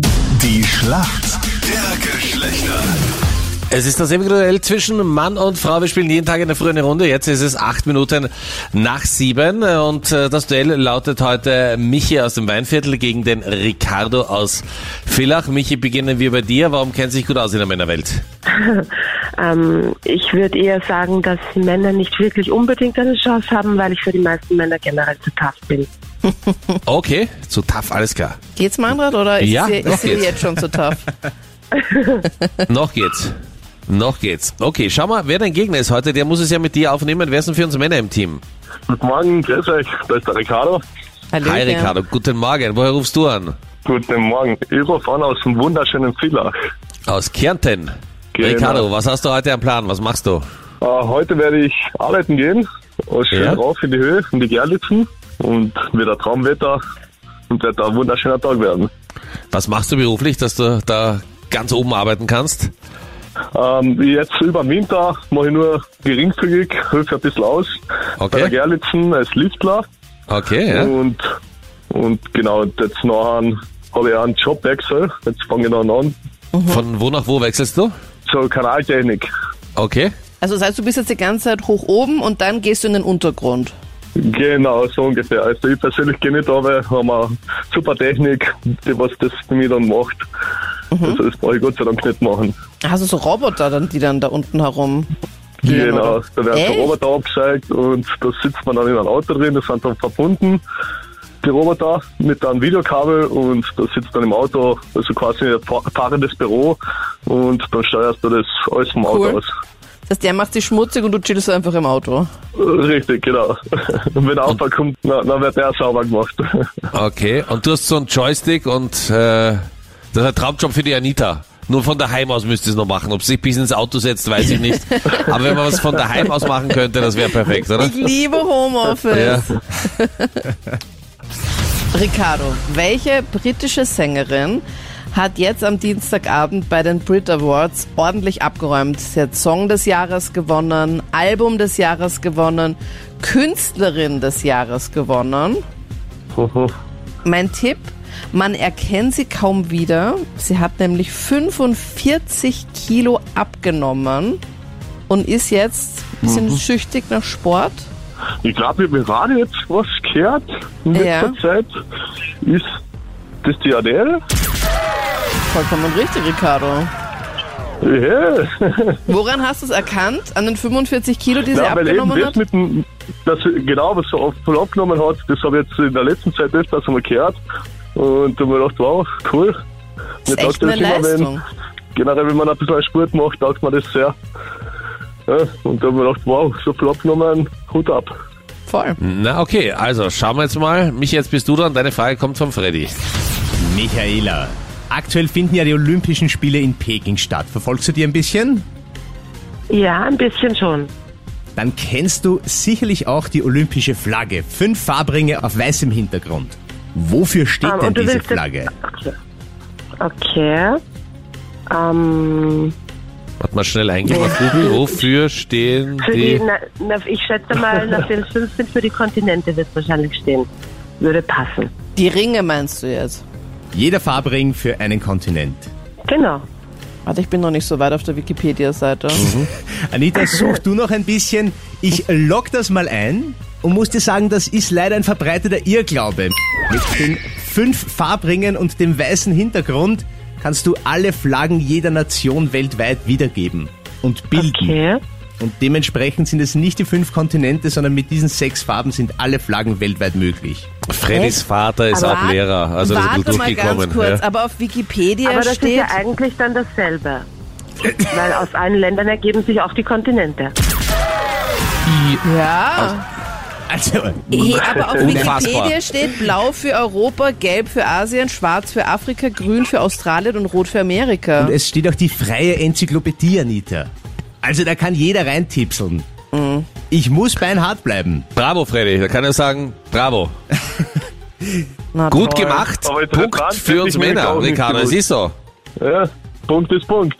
Die Schlacht der Geschlechter. Es ist das ewige Duell zwischen Mann und Frau. Wir spielen jeden Tag eine frühe Runde. Jetzt ist es acht Minuten nach sieben und äh, das Duell lautet heute Michi aus dem Weinviertel gegen den Ricardo aus Villach. Michi, beginnen wir bei dir. Warum kennt sich gut aus in der Männerwelt? Ähm, ich würde eher sagen, dass Männer nicht wirklich unbedingt eine Chance haben, weil ich für die meisten Männer generell zu tough bin. Okay, zu tough, alles klar. Geht's, Manfred, oder ist Ja, sie, noch ist sie jetzt schon zu tough? Noch geht's. Noch geht's. Okay, schau mal, wer dein Gegner ist heute. Der muss es ja mit dir aufnehmen. Wer sind für uns Männer im Team? Guten Morgen, grüß euch, da ist der Ricardo. Hallöchen. Hi Ricardo, guten Morgen. Woher rufst du an? Guten Morgen. Ich rufe an aus dem wunderschönen Villach. Aus Kärnten. Genau. Ricardo, was hast du heute am Plan? Was machst du? Äh, heute werde ich arbeiten gehen, schön Ja. rauf in die Höhe, in die Gerlitzen und wieder Traumwetter und wird ein wunderschöner Tag werden. Was machst du beruflich, dass du da ganz oben arbeiten kannst? Ähm, jetzt über den Winter mache ich nur geringfügig, helfe ein bisschen aus. Okay. Bei der Gerlitzen als Liftler Okay, ja. und, und genau, jetzt nachher habe ich auch einen Jobwechsel. Jetzt fange ich dann an Von wo nach wo wechselst du? zur Kanaltechnik. Okay. Also das heißt, du bist jetzt die ganze Zeit hoch oben und dann gehst du in den Untergrund. Genau, so ungefähr. Also ich persönlich gehe nicht runter, haben eine super Technik, die was das für mich dann macht. Also das brauche ich Gott sei Dank nicht machen. Hast du so Roboter, dann, die dann da unten herum gehen? genau, oder? da werden Echt? so Roboter abgezeigt und da sitzt man dann in einem Auto drin, das sind dann verbunden, die Roboter mit einem Videokabel und da sitzt dann im Auto, also quasi ein fahr- fahrendes Büro und dann steuerst du das alles vom Auto Cool. aus. Das heißt, der macht sich schmutzig und du chillst einfach im Auto. Richtig, genau. Und wenn der Abfall kommt, na, dann wird der sauber gemacht. Okay. Und du hast so einen Joystick und äh, das ist ein Traumjob für die Anita. Nur von daheim aus müsste es noch machen. Ob sie sich bis ins Auto setzt, weiß ich nicht. Aber wenn man was von daheim aus machen könnte, das wäre perfekt, oder? Ich liebe Homeoffice. Ja. Ricardo, welche britische Sängerin hat jetzt am Dienstagabend bei den Brit Awards ordentlich abgeräumt? Sie hat Song des Jahres gewonnen, Album des Jahres gewonnen, Künstlerin des Jahres gewonnen. Mein Tipp, man erkennt sie kaum wieder. Sie hat nämlich 45 Kilo abgenommen und ist jetzt ein bisschen Mhm. schüchtig nach Sport. Ich glaube, ich habe gerade jetzt was gehört in letzter Ja. Zeit. Ist das die Adele? Vollkommen richtig, Ricardo. Ja. Woran hast du es erkannt? An den 45 Kilo, die sie ja, abgenommen das hat? mit dem, das, genau, was so oft voll abgenommen hat, das habe ich jetzt in der letzten Zeit öfters einmal gehört. Und da habe ich gedacht, wow, cool. Das ist Mir echt taugt eine immer, Leistung. Wenn, generell, wenn man ein bisschen Sport macht, taugt man das sehr. Ja, und da habe ich mir gedacht, wow, so viel abgenommen, Hut ab. Voll. Na okay, also schauen wir jetzt mal. Mich jetzt bist du dran. Deine Frage kommt von Freddy. Michaela, aktuell finden ja die Olympischen Spiele in Peking statt. Verfolgst du die ein bisschen? Ja, ein bisschen schon. Dann kennst du sicherlich auch die olympische Flagge. Fünf Farbringe auf weißem Hintergrund. Wofür steht Ähm, denn diese Flagge? Okay. Okay. Ähm, Warte mal schnell eingeben auf Google. Wofür stehen für die, die... na, na, ich schätze mal, nach den 15 für die Kontinente wird es wahrscheinlich stehen. Würde passen. Die Ringe meinst du jetzt? Jeder Farbring für einen Kontinent. Genau. Warte, ich bin noch nicht so weit auf der Wikipedia-Seite. Mhm. Anita, such du noch ein bisschen. Ich lock das mal ein und muss dir sagen, das ist leider ein verbreiteter Irrglaube. Mit den fünf Farbringen und dem weißen Hintergrund kannst du alle Flaggen jeder Nation weltweit wiedergeben und bilden. Okay. Und dementsprechend sind es nicht die fünf Kontinente, sondern mit diesen sechs Farben sind alle Flaggen weltweit möglich. Freddys Vater ist Aber auch Lehrer. Also das ist gut mal durchgekommen. ganz kurz, ja. aber auf Wikipedia Aber das steht... ist ja eigentlich dann dasselbe. Weil aus allen Ländern ergeben sich auch die Kontinente. ja, Also, Eh, aber auf Unfassbar. Wikipedia steht blau für Europa, gelb für Asien, schwarz für Afrika, grün für Australien und rot für Amerika. und es steht auch die freie Enzyklopädie, Anita. Also da kann jeder reintipseln. Mhm. Ich muss beinhart bleiben. Bravo, Freddy. Da kann ich sagen, bravo. Na Gut toll. gemacht. Punkt für uns Männer, Ricardo. Es ist so. Ja, Punkt ist Punkt.